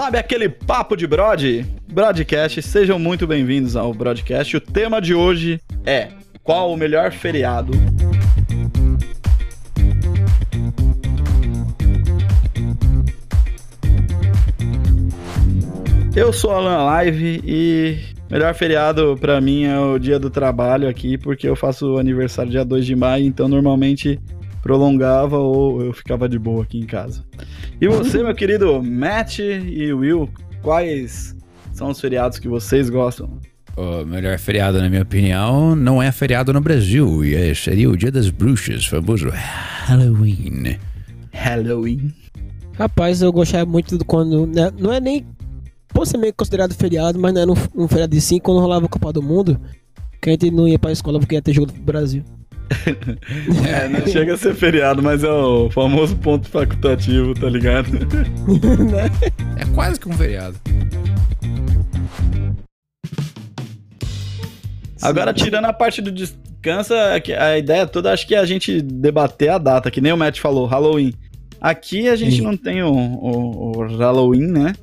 Sabe aquele papo de brod? Broadcast, sejam muito bem-vindos ao Broadcast. O tema de hoje é qual o melhor feriado Eu sou Alan Live e melhor feriado pra mim é o dia do trabalho aqui, porque eu faço aniversário dia 2 de maio, então normalmente prolongava ou eu ficava de boa aqui em casa. E você, meu querido Matt e Will, quais são os feriados que vocês gostam? O melhor feriado, na minha opinião, não é feriado no Brasil, e é- seria o Dia das Bruxas, famoso Halloween. Halloween. Rapaz, eu gostava muito do quando. né, não é nem. Pode ser meio considerado feriado, mas não era um, um feriado de 5 quando rolava a Copa do Mundo. Que a gente não ia pra escola porque ia ter jogo do Brasil. É, não chega a ser feriado, mas é o famoso ponto facultativo, tá ligado? É quase que um feriado. Agora, tirando a parte do descanso, é a ideia toda acho que é a gente debater a data, que nem o Matt falou, Halloween. Aqui a gente Sim. não tem o, o- o Halloween, né?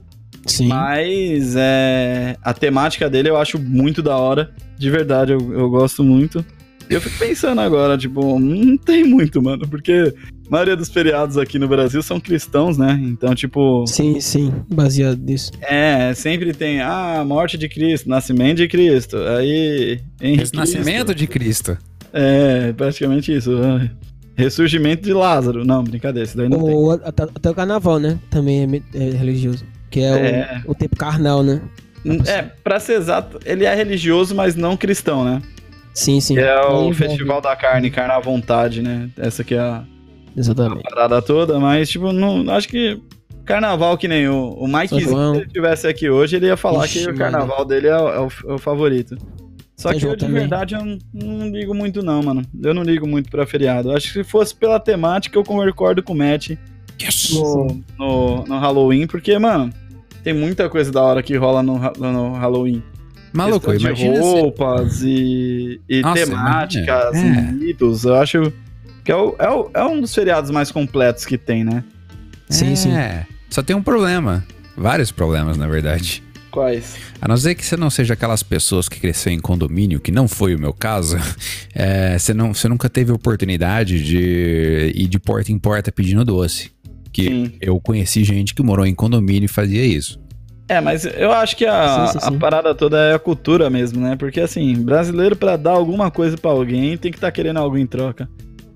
Sim. Mas é, a temática dele eu acho muito da hora. De verdade, eu, eu gosto muito. E eu fico pensando agora, tipo, não tem muito, mano, porque a maioria dos feriados aqui no Brasil são cristãos, né? Então, tipo, Sim, sim. Baseado nisso. é, sempre tem, ah, morte de Cristo, nascimento de Cristo, aí... Henrique Nascimento de Cristo. É, praticamente isso. é. Ressurgimento de Lázaro. Não, brincadeira, isso daí não tem. Ou até, até o carnaval, né? Também é, é religioso. Que é, É. O, o tempo carnal, né? É, pra ser exato, ele é religioso, mas não cristão, né? Sim, sim. Que é o Festival da Carne, Carne à Vontade, né? Essa que é a, a Exatamente. parada toda, mas, tipo, não, acho que carnaval que nem o, o Mike São Z, João. se ele estivesse aqui hoje, ele ia falar Ixi, que o mano. carnaval dele é, o- é o, é o favorito. Só São que João eu, de também. verdade, eu não, não ligo muito não, mano. Eu não ligo muito pra feriado. Acho que se fosse pela temática, eu concordo com o Matt. Yes! no, no, no Halloween, porque, mano, tem muita coisa da hora que rola no, no Halloween. Maluco, de imagina se... roupas e, e Nossa, temáticas e mitos. Eu acho que é, o- é o- é um dos feriados mais completos que tem, né? Sim, sim. É, só tem um problema. Vários problemas, na verdade. Quais? A não ser que você não seja aquelas pessoas que cresceu em condomínio, que não foi o meu caso, é, você, não, você nunca teve oportunidade de ir de porta em porta pedindo doce. Que Sim. eu conheci gente que morou em condomínio e fazia isso. É, mas eu acho que a, Sim, sim, a sim. parada toda é a cultura mesmo, né? Porque, assim, brasileiro pra dar alguma coisa pra alguém tem que estar querendo algo em troca.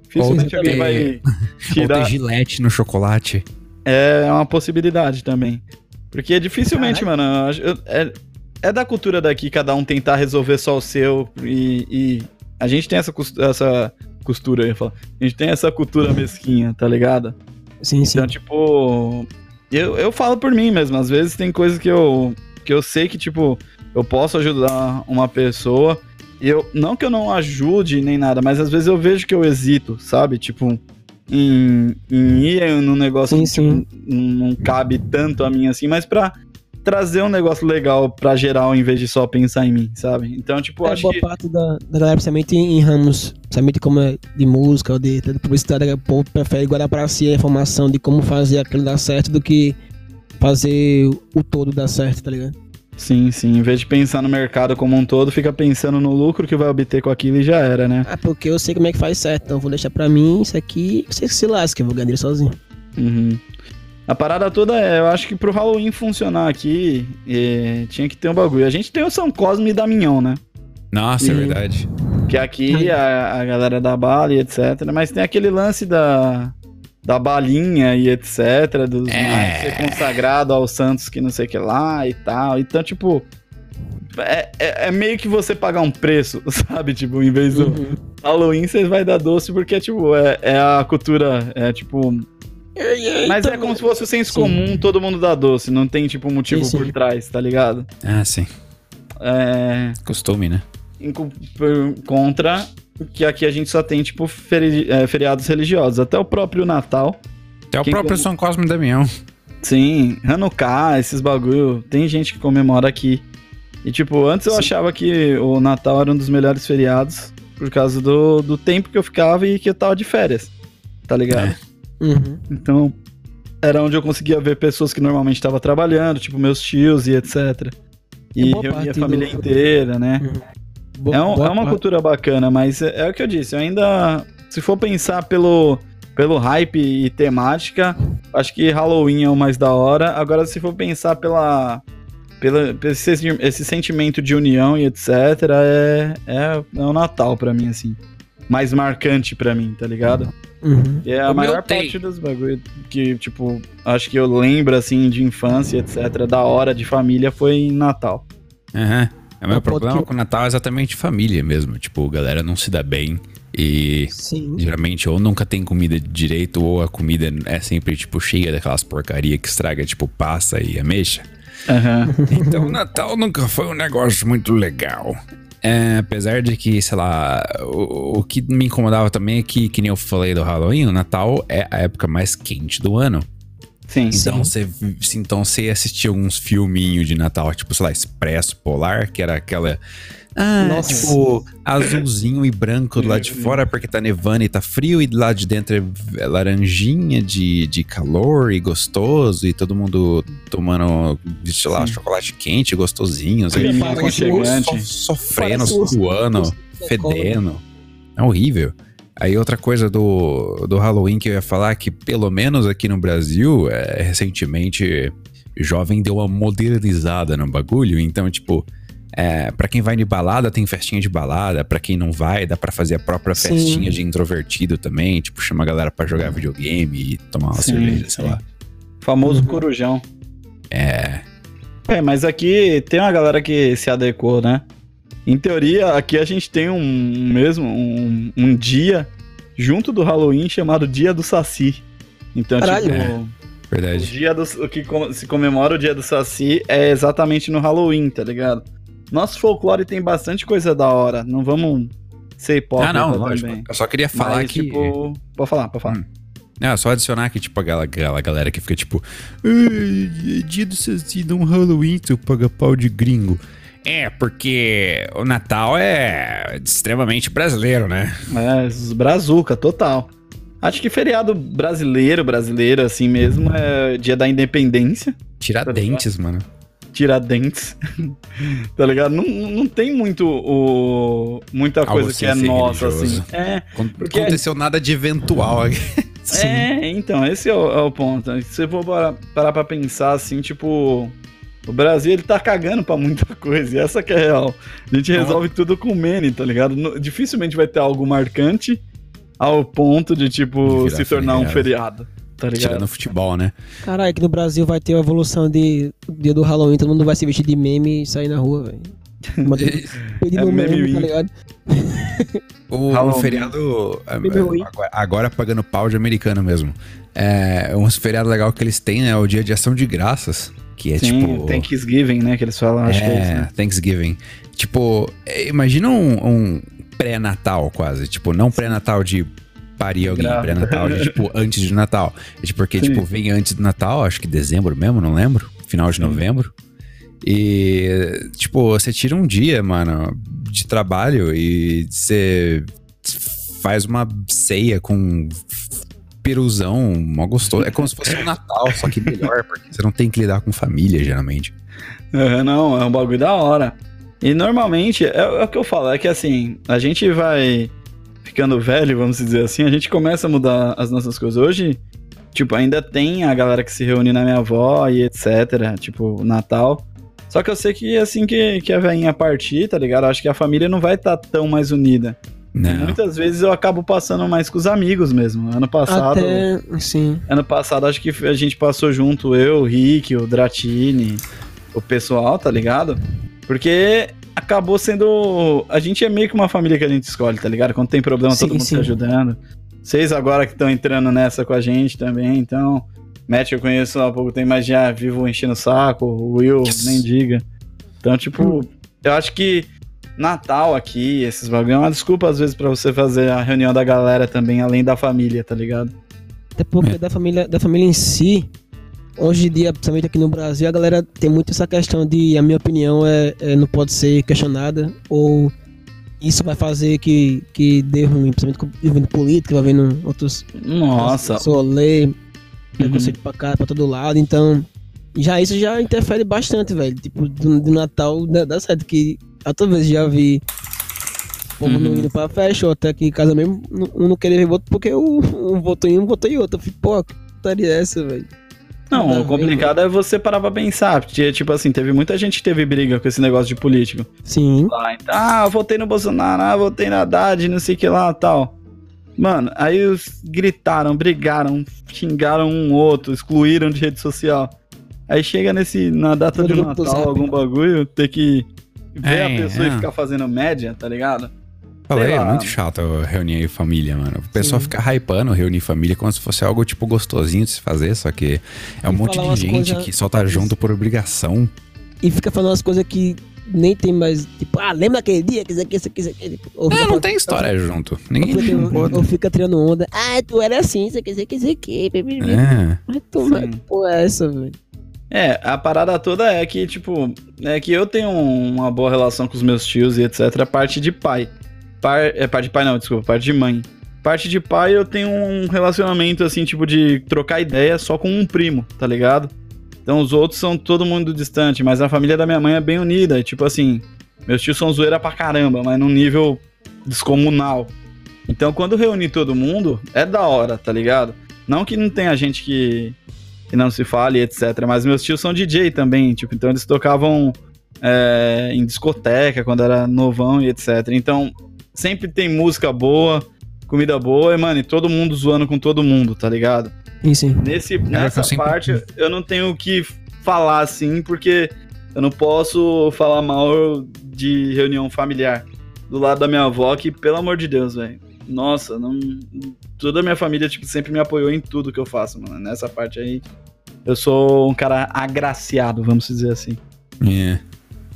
Dificilmente Ou alguém ter- vai Ou tirar... ter gilete no chocolate. É uma possibilidade também. Porque dificilmente, mano, eu é, é da cultura daqui cada um tentar resolver só o seu e, e a gente tem essa, essa costura, eu ia falar. A gente tem essa cultura mesquinha, tá ligado? Sim, sim. Então, tipo, eu, eu falo por mim mesmo. Às vezes tem coisas que eu, que eu sei que, tipo, eu posso ajudar uma pessoa. E eu, não que eu não ajude nem nada, mas às vezes eu vejo que eu hesito, sabe? Tipo, em, em ir num negócio Sim, que tipo, sim. não cabe tanto a mim assim, mas pra trazer um negócio legal pra geral em vez de só pensar em mim, sabe? Então, tipo, É, acho boa que. parte da, da galera, principalmente em, ramos, principalmente como é de música ou de, de publicidade, o povo prefere guardar pra si a informação de como fazer aquilo dar certo do que fazer o todo dar certo, tá ligado? Sim, sim. Em vez de pensar no mercado como um todo, fica pensando no lucro que vai obter com aquilo e já era, né? Ah, porque eu sei como é que faz certo, então vou deixar pra mim isso aqui, você que se lasca, eu vou ganhar sozinho. Uhum. A parada toda é, eu acho que pro Halloween funcionar aqui, eh, tinha que ter um bagulho. A gente tem o São Cosme e Damião, né? Nossa, é Sim. verdade. Que aqui a, a galera da bala e etc. Mas tem aquele lance da, da balinha e etc. Dos É. mais ser consagrado aos santos que não sei o que lá e tal. Então, tipo. É, é, é meio que você pagar um preço, sabe? Tipo, em vez do Uhum. Halloween, você vai dar doce porque, tipo, é, é a cultura. É tipo. Mas é como se fosse o senso Sim. comum, todo mundo dá doce. Não tem, tipo, um motivo Sim, sim. por trás, tá ligado? Ah, sim. É. Costume, né? em co- por- contra que aqui a gente só tem, tipo, feri- é, feriados religiosos. Até o próprio Natal. Até o próprio que- São Cosme e Damião. Sim, Hanukkah, esses bagulho. Tem gente que comemora aqui. E, tipo, antes eu achava que o Natal era um dos melhores feriados por causa do, do tempo que eu ficava e que eu tava de férias. Tá ligado? É. Uhum. Então, era onde eu conseguia ver pessoas que normalmente estavam trabalhando, tipo meus tios e etc. E boa reunia a família do- inteira, né? Bo- É, um- boa é uma parte- cultura bacana, mas é, é o que eu disse, eu ainda. Se for pensar pelo, pelo hype e temática, acho que Halloween é o mais da hora. Agora, se for pensar pela. Pela, pelo esse, esse sentimento de união e etc., é, é, é o Natal pra mim, assim. Mais marcante pra mim, tá ligado? Uhum. E é a O meu maior tem. parte dos bagulho que, tipo, acho que eu lembro, assim, de infância, etc., da hora de família foi em Natal. Aham. O meu É o ponto problema que- com o Natal é exatamente família mesmo. Tipo, a galera não se dá bem. E Sim. geralmente ou nunca tem comida direito, ou a comida é sempre, tipo, cheia daquelas porcaria que estraga, tipo, passa e ameixa. Aham. Então, o Natal nunca foi um negócio muito legal. É, apesar de que, sei lá, o, o que me incomodava também é que, que nem eu falei do Halloween, o Natal é a época mais quente do ano. Sim. Então você, então você assistia alguns filminhos de Natal, tipo, sei lá, Expresso Polar, que era aquela. Ah, Nossa. tipo, azulzinho e branco do lado de fora porque tá nevando e tá frio, e do lado de dentro é laranjinha de, de calor e gostoso, e todo mundo tomando, sei lá, Sim. chocolate quente, gostosinho. sabe? So- sofrendo, suando, fedendo. É horrível. Aí outra coisa do, do Halloween que eu ia falar, que pelo menos aqui no Brasil, é, recentemente, jovem deu uma modernizada no bagulho. Então, tipo, é, para quem vai de balada, tem festinha de balada. Pra quem não vai, dá pra fazer a própria Sim. festinha de introvertido também. Tipo, chama a galera pra jogar videogame e tomar uma Sim, cerveja, sei sim. lá. Famoso Uhum. corujão. É. É, mas aqui tem uma galera que se adequou, né? Em teoria, aqui a gente tem um mesmo, um, um dia junto do Halloween chamado Dia do Saci. Então, Caralho. tipo, É. o Verdade. dia do, o que com- se comemora o Dia do Saci é exatamente no Halloween, tá ligado? Nosso folclore tem bastante coisa da hora, não vamos ser hipócrita Ah, não, lógico. também. Eu só queria falar Mas, que. tipo, pode falar, pode falar. Hum. É, só adicionar que, tipo, aquela, aquela galera que fica tipo. "Ai, é dia do Saci, um Halloween, seu paga-pau de gringo. É, porque o Natal é extremamente brasileiro, né? É, brazuca, total. Acho que feriado brasileiro, brasileiro, assim mesmo, é dia da independência. Tiradentes, mano. Tiradentes. tá ligado? Não, não tem muito o. muita Algo coisa que é nossa, religioso. assim. É, Porque- Aconteceu nada de eventual aqui. é, então, esse é o, é o ponto. Se você for parar, parar pra pensar assim, tipo. O Brasil, ele tá cagando pra muita coisa, e essa que é real. A gente resolve tudo com meme, tá ligado? No- dificilmente vai ter algo marcante ao ponto de, De tipo, virar se tornar um feriado. Tá ligado? Tirando futebol, né? Caralho, aqui no Brasil vai ter a evolução de dia do Halloween, todo mundo vai se vestir de meme e sair na rua, velho. É um meme meme, tá win. ligado? O, Halloween. feriado. é, ruim. agora, pagando pau de americano mesmo. É um feriado legal que eles têm, né? É o dia de ação de graças. Que é Sim, tipo. Thanksgiving, né? Que eles falam, acho que é isso, né? Thanksgiving. Tipo, é, imagina um, um pré-natal quase. Tipo, não pré-natal de parir alguém, pré-natal de, tipo, antes de Natal. É tipo, porque, Sim. tipo, vem antes do Natal, acho que dezembro mesmo, não lembro. Final de Sim. novembro. E, tipo, você tira um dia, mano, de trabalho e você faz uma ceia com peruzão, mó gostoso. É como se fosse um Natal, só que melhor, porque você não tem que lidar com família, geralmente. Aham, não, é um bagulho da hora. E normalmente, é, é o que eu falo, é que assim, a gente vai ficando velho, vamos dizer assim, a gente começa a mudar as nossas coisas. Hoje, tipo, ainda tem a galera que se reúne na minha avó e etc, tipo, Natal. Só que eu sei que assim que, que a velhinha partir, tá ligado? Eu acho que a família não vai estar tão mais unida. Não. Muitas vezes eu acabo passando mais com os amigos mesmo. Ano passado, Até, sim. ano passado acho que a gente passou junto, eu, o Rick, o Dratini, o pessoal, tá ligado? Porque acabou sendo. A gente é meio que uma família que a gente escolhe, tá ligado? Quando tem problema, Sim, todo mundo sim. se ajudando. Vocês agora que estão entrando nessa com a gente também, então. Matt eu conheço há pouco tempo, mas já vivo enchendo o saco, o Will, Yes. nem diga. Então, tipo, eu acho que Natal aqui, esses bagulho, é uma desculpa às vezes pra você fazer a reunião da galera também, além da família, tá ligado? Até porque É. da, família, da família em si, hoje em dia, principalmente aqui no Brasil, a galera tem muito essa questão de, a minha opinião, é, é não pode ser questionada, ou isso vai fazer que, que dê ruim, principalmente envolvendo política, vai vendo outros Nossa, solê. preconceito pra cá, pra todo lado, então já isso já interfere bastante, velho. Tipo, do, do Natal dá, dá certo que outra vez já vi povo não Uhum. indo pra festa, ou até que em casa mesmo, não- um não querer ver voto porque o- um votou em um, votou em outro. Eu fico, pô, que putaria é essa, velho? Não, o complicado é você parar pra pensar. Porque, tipo assim, teve muita gente que teve briga com esse negócio de político. Sim. Lá, então, ah, eu votei no Bolsonaro, ah, votei na Haddad, não sei o que lá tal. Mano, aí os gritaram, brigaram, xingaram um outro, excluíram de rede social. Aí chega nesse, na data No de Natal, algum bagulho, ter que ver É, a pessoa é. e ficar fazendo média, tá ligado? Falei, é muito chato reunir família, mano. O pessoal Sim. fica hypando reunir família como se fosse algo, tipo, gostosinho de se fazer, só que é um E monte de gente coisas- que só tá junto por obrigação. E fica falando umas coisas que nem tem mais. Tipo, ah, lembra aquele dia que isso aqui, isso aqui, isso aqui. Ou É, fica não falando- tem história junto. Ou Ninguém fica, importa. ou fica tirando onda. Ah, tu era assim, isso aqui, isso aqui, isso aqui. É. Mas Sim. que porra é essa, velho? É, a parada toda é que, tipo, é que eu tenho uma boa relação com os meus tios e etc. A parte de pai. Par, é, parte de pai não, desculpa, parte de mãe. Parte de pai eu tenho um relacionamento, assim, tipo, de trocar ideia só com um primo, tá ligado? Então os outros são todo mundo distante, mas a família da minha mãe é bem unida. e, Tipo assim, meus tios são zoeira pra caramba, mas num nível descomunal. Então quando reúne todo mundo, é da hora, tá ligado? Não que não tenha gente que, que não se fale, etc. Mas meus tios são DJ também, tipo, então eles tocavam é, em discoteca quando era novão e etc. Então sempre tem música boa, comida boa e, mano, e todo mundo zoando com todo mundo, tá ligado? Sim, sim. Nesse, nessa eu sempre- parte eu não tenho o que falar assim, porque eu não posso falar mal de reunião familiar. Do lado da minha avó, que, pelo amor de Deus, velho. Nossa, não. Toda a minha família, tipo, sempre me apoiou em tudo que eu faço, mano. Nessa parte aí, eu sou um cara agraciado, vamos dizer assim. É.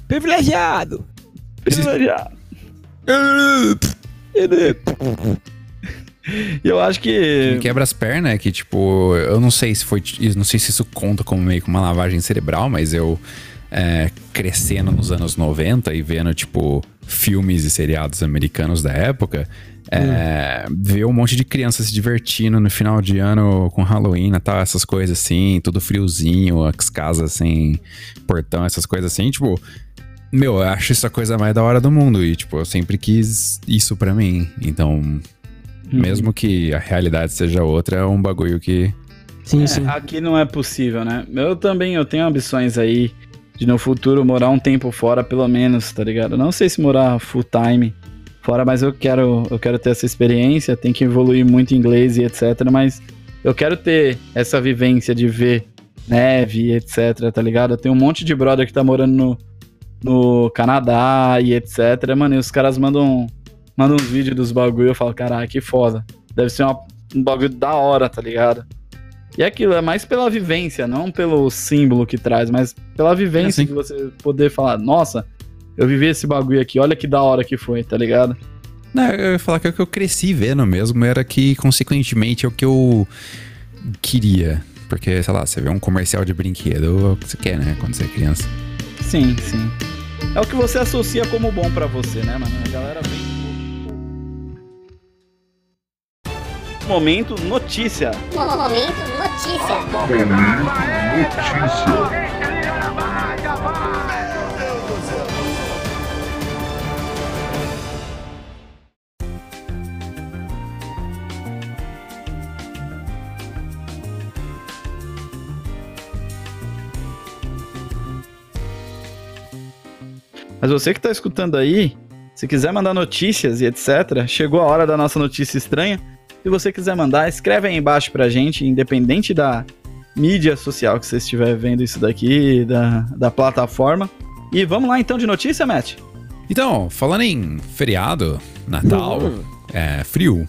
Privilegiado! Privilegiado. Eu acho que. quebra as pernas é que, tipo, eu não sei se foi. Não sei se isso conta como meio que uma lavagem cerebral, mas eu é, crescendo nos anos 90 e vendo, tipo, filmes e seriados americanos da época, é, ver um monte de crianças se divertindo no final de ano com Halloween, Natal, essas coisas assim, tudo friozinho, as casas sem portão, essas coisas assim, tipo. Meu, eu acho isso a coisa mais da hora do mundo e, tipo, eu sempre quis isso pra mim. Então, mesmo que a realidade seja outra, é um bagulho que. Sim, É, sim. aqui não é possível, né? Eu também eu tenho ambições aí de no futuro morar um tempo fora, pelo menos, tá ligado? Não sei se morar full time fora, mas eu quero, eu quero ter essa experiência, tem que evoluir muito inglês e etc. Mas eu quero ter essa vivência de ver neve e etc, tá ligado? Eu tenho um monte de brother que tá morando no, no Canadá e etc. Mano, e os caras mandam, mandam uns vídeos dos bagulho, eu falo, caralho, que foda. Deve ser uma- um bagulho da hora, tá ligado? E é aquilo, é mais pela vivência, não pelo símbolo que traz, mas pela vivência É, sim. que você poder falar, nossa, eu vivi esse bagulho aqui, olha que da hora que foi, tá ligado? Não, eu ia falar que o que eu cresci vendo mesmo era que, consequentemente, é o que eu queria. Porque, sei lá, você vê um comercial de brinquedo, é o que você quer, né? Quando você é criança. Sim, sim. É o que você associa como bom pra você, né, mano? A galera vem. Momento notícia. Momento notícia. Mas você que tá escutando aí, se quiser mandar notícias e etc, chegou a hora da nossa notícia estranha. Se você quiser mandar, escreve aí embaixo pra gente, independente da mídia social que você estiver vendo isso daqui, da, da plataforma. E vamos lá então de notícia, Matt? Então, falando em feriado, Natal, é, frio.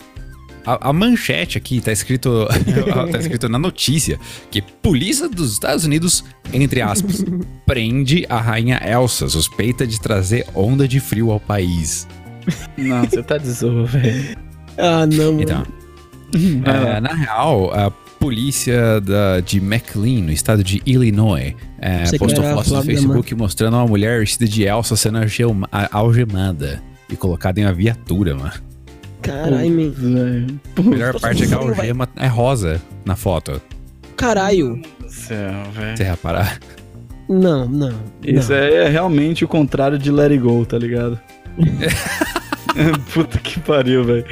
A, a manchete aqui tá escrito, tá escrito na notícia que polícia dos Estados Unidos, entre aspas, prende a rainha Elsa, suspeita de trazer onda de frio ao país. Não, você tá de zoa, velho. Ah, não, mano. Então. É, na real, a polícia da- de McLean, no estado de Illinois, é, postou fotos no Facebook mostrando uma mulher vestida de Elsa sendo algemada e colocada em uma viatura, mano. Caralho, man. Velho. A melhor parte é que a algema é rosa na foto. caralho. céu, velho. Você ia parar. Não, não. Isso não. é realmente o contrário de Let It Go, tá ligado? Puta que pariu, velho.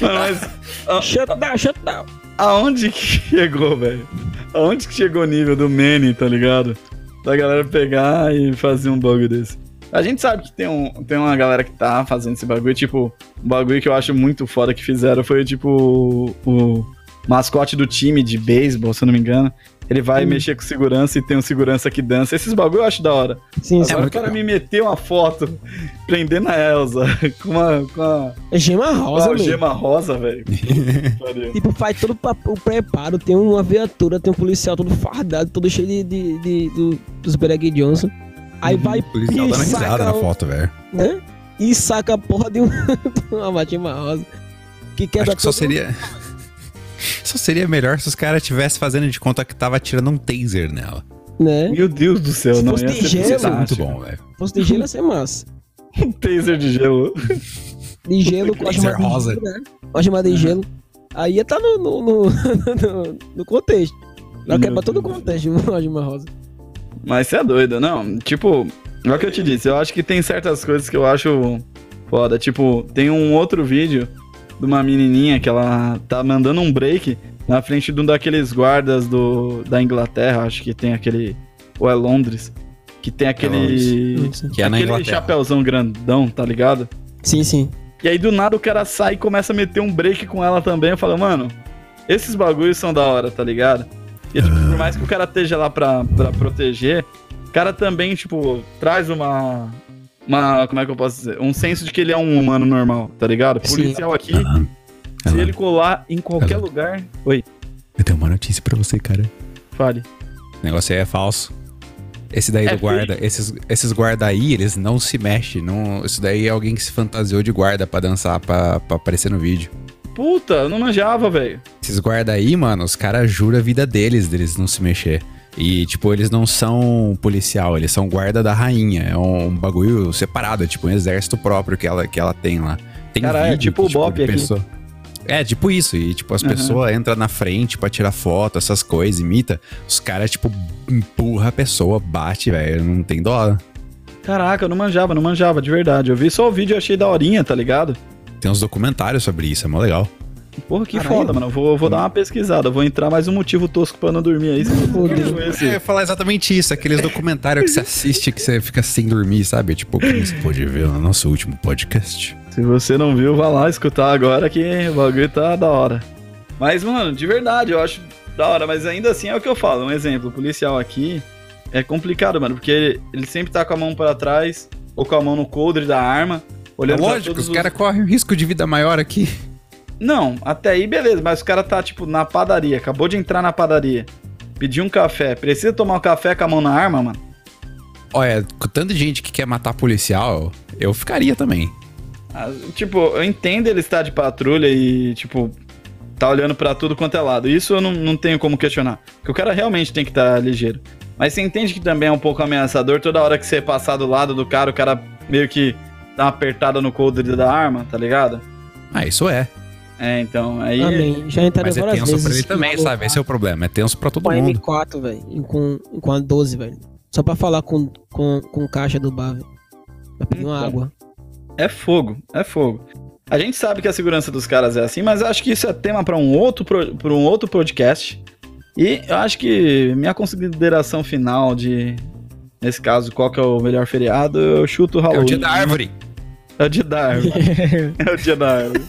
Mas a- Shut down, shut down. aonde que chegou, velho? Aonde que chegou o nível do Manny, tá ligado? Da galera pegar e fazer um bagulho desse. A gente sabe que tem, um, tem uma galera que tá fazendo esse bagulho, tipo, um bagulho que eu acho muito foda que fizeram foi, tipo, o, o mascote do time de beisebol, se eu não me engano. Ele vai Hum. mexer com segurança e tem um segurança que dança. Esses bagulho eu acho da hora. Sim, sim. Agora o muito cara legal. me meteu uma foto prendendo a Elsa com uma, com a, É gema rosa, mesmo. gema rosa, velho. Tipo, faz todo o pa- o preparo, tem uma viatura, tem um policial todo fardado, todo cheio de, de, de- do- dos Bereg Johnson. Aí vai O policial dando e risada saca na foto, velho. né? E saca a porra de, um, de uma gema rosa. Que quebra Acho que só seria. Só seria melhor se os caras estivessem fazendo de conta que tava atirando um taser nela. Né? Meu Deus do céu, Se não fosse ia de ser gelo, Isso é muito bom, velho. Se fosse de gelo ia ser massa. Um taser de gelo. De gelo com a Laser gema de rosa. gelo, né? Com a gema de gelo. Aí ia tá no, no, no, no- no contexto. Ela quebra todo o contexto, a gema rosa. Mas você é doido, não. Tipo, é o que eu te disse, eu acho que tem certas coisas que eu acho foda. Tipo, tem um outro vídeo de uma menininha que ela tá mandando um break na frente de um daqueles guardas do, da Inglaterra, acho que tem aquele. Ou é Londres. Que tem aquele. Que é aquele Inglaterra. chapéuzão grandão, tá ligado? Sim, sim. E aí do nada o cara sai e começa a meter um break com ela também. Eu falo, mano, esses bagulhos são da hora, tá ligado? E tipo, por mais que o cara esteja lá pra, pra proteger, o cara também, tipo, traz uma. Uma. Como é que eu posso dizer? Um senso de que ele é um humano normal, tá ligado? Sim. Policial aqui, Aham. se ele colar em qualquer lugar. Oi, Eu tenho uma notícia pra você, cara. fale. O negócio aí é falso. Esse daí É do guarda, esses, esses guarda aí, eles não se mexem. Não, isso daí é alguém que se fantasiou de guarda pra dançar, pra, pra aparecer no vídeo. Puta, eu não manjava, velho. Esses guarda aí, mano, os caras juram a vida deles, deles não se mexer. E, tipo, eles não são policial, eles são guarda da rainha. É um bagulho separado, é tipo um exército próprio que ela, que ela tem lá. Tem Caralho, é vídeo tipo que, o Bop aqui. pessoa- É, tipo isso. E, tipo, as Aham. pessoas entram na frente pra tirar foto, essas coisas, imita. Os caras, tipo, empurra a pessoa, bate, velho. Não tem dó. Caraca, eu não manjava, não manjava, de verdade. Eu vi só o vídeo e achei daorinha, tá ligado? Tem uns documentários sobre isso, é mó legal. Porra, que Caralho. foda, mano. Eu Vou, vou dar uma pesquisada. Vou entrar mais um motivo tosco pra não dormir aí. Esse. É, eu ia falar exatamente isso, aqueles documentários que você assiste que você fica sem dormir, sabe? Tipo, como você pôde ver no nosso último podcast. Se você não viu, vá lá escutar agora que o bagulho tá da hora. Mas, mano, de verdade, eu acho da hora. Mas ainda assim é o que eu falo. Um exemplo, o policial aqui é complicado, mano. Porque ele, ele sempre tá com a mão pra trás ou com a mão no coldre da arma. É Olhando lógico, todos os caras correm um risco de vida maior aqui. Não, até aí beleza, mas o cara tá, tipo, na padaria, acabou de entrar na padaria, pediu um café, precisa tomar um café com a mão na arma, mano? Olha, com tanta gente que quer matar policial, eu ficaria também. Ah, tipo, eu entendo ele estar de patrulha e, tipo, tá olhando pra tudo quanto é lado. Isso eu não, não tenho como questionar. Porque o cara realmente tem que estar ligeiro. Mas você entende que também é um pouco ameaçador toda hora que você passar do lado do cara, o cara meio que dá uma apertada no coldre da arma, tá ligado? Ah, isso é. É, então, aí. Amém. Já entraram Mas é tenso vezes. pra ele também, com- sabe? Esse é o problema. É tenso pra todo Com a mundo. M4, velho. Com, com a 12, velho. Só pra falar com, com, com o caixa do bar, velho. Pra pedir uma Então. água. É fogo, é fogo. A gente sabe que a segurança dos caras é assim, mas eu acho que isso é tema para um outro pro- pra um outro podcast. E eu acho que minha consideração final de nesse caso, qual que é o melhor feriado, eu chuto o É Halloween. o dia da árvore. É o dia da árvore. é o dia da árvore.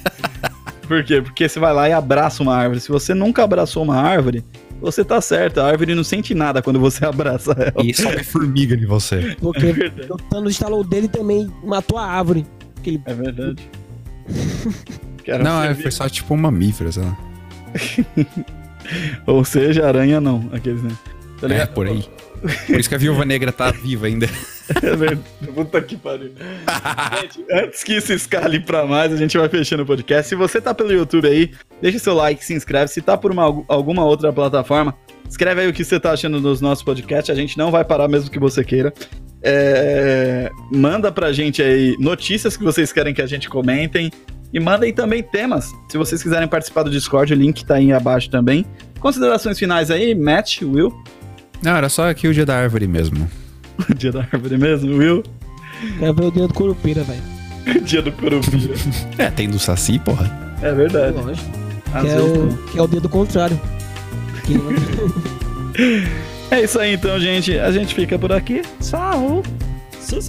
Por quê? Porque você vai lá e abraça uma árvore. Se você nunca abraçou uma árvore, você tá certo. A árvore não sente nada quando você abraça ela. E sobe formiga em você. Porque É verdade. o Thanos instalou o dele e também matou a árvore. Aquele... É verdade. Quero Não, é, foi só tipo um mamífero, sei lá. Ou seja, aranha não, aqueles, né? Tá É, por aí. Por isso que a viúva negra tá viva ainda. É verdade. Puta que pariu. gente, antes que isso escale pra mais, a gente vai fechando o podcast. Se você tá pelo YouTube aí, deixa seu like, se inscreve. Se tá por uma, alguma outra plataforma, escreve aí o que você tá achando dos nossos podcasts. A gente não vai parar mesmo que você queira. É, manda pra gente aí notícias que vocês querem que a gente comentem. E mandem também temas. Se vocês quiserem participar do Discord, o link tá aí abaixo também. Considerações finais aí, Matt, Will? Não, era só aqui o dia da árvore mesmo. O dia da árvore mesmo, Will? Quero ver o dia do Curupira, velho. dia do Curupira. É, tem do Saci, porra. É verdade. Lógico. Que é, o, não. que é o dia do contrário. Que não- É isso aí então, gente. A gente fica por aqui. Sim.